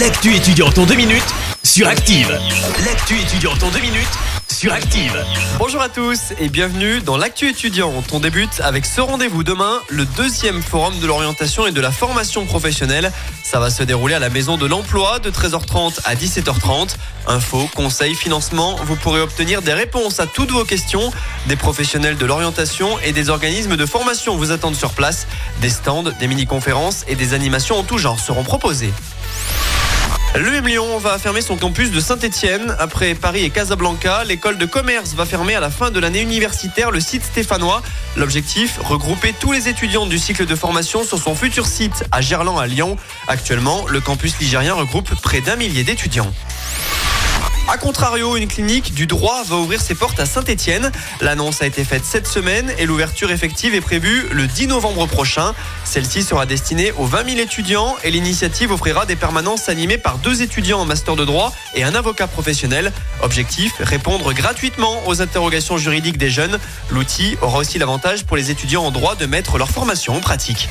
L'actu étudiante en deux minutes sur Active. L'actu étudiante en deux minutes sur Active. Bonjour à tous et bienvenue dans l'actu étudiante. On débute avec ce rendez-vous demain, le deuxième forum de l'orientation et de la formation professionnelle. Ça va se dérouler à la maison de l'emploi de 13h30 à 17h30. Infos, conseils, financement, vous pourrez obtenir des réponses à toutes vos questions. Des professionnels de l'orientation et des organismes de formation vous attendent sur place. Des stands, des mini-conférences et des animations en tout genre seront proposées. Le Lyon va fermer son campus de Saint-Etienne. Après Paris et Casablanca, l'école de commerce va fermer à la fin de l'année universitaire le site stéphanois. L'objectif, regrouper tous les étudiants du cycle de formation sur son futur site à Gerland à Lyon. Actuellement, le campus ligérien regroupe près d'un millier d'étudiants. A contrario, une clinique du droit va ouvrir ses portes à Saint-Etienne. L'annonce a été faite cette semaine et l'ouverture effective est prévue le 10 novembre prochain. Celle-ci sera destinée aux 20 000 étudiants et l'initiative offrira des permanences animées par deux étudiants en master de droit et un avocat professionnel. Objectif, répondre gratuitement aux interrogations juridiques des jeunes. L'outil aura aussi l'avantage pour les étudiants en droit de mettre leur formation en pratique.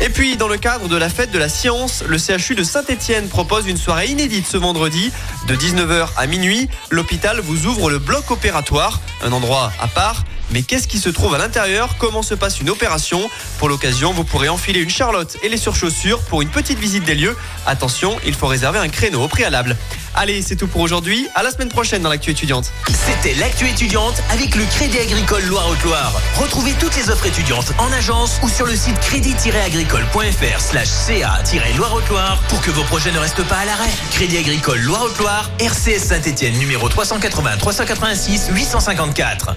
Et puis, dans le cadre de la fête de la science, le CHU de Saint-Etienne propose une soirée inédite ce vendredi. De 19h à minuit, l'hôpital vous ouvre le bloc opératoire, un endroit à part. Mais qu'est-ce qui se trouve à l'intérieur? Comment se passe une opération? Pour l'occasion, vous pourrez enfiler une charlotte et les surchaussures pour une petite visite des lieux. Attention, il faut réserver un créneau au préalable. Allez, c'est tout pour aujourd'hui. À la semaine prochaine dans l'actu étudiante. C'était l'actu étudiante avec le Crédit Agricole Loire-Haute-Loire. Retrouvez toutes les offres étudiantes en agence ou sur le site crédit-agricole.fr slash ca-loire-haute-loire pour que vos projets ne restent pas à l'arrêt. Crédit Agricole Loire-Haute-Loire, RCS Saint-Etienne numéro 380 386 854.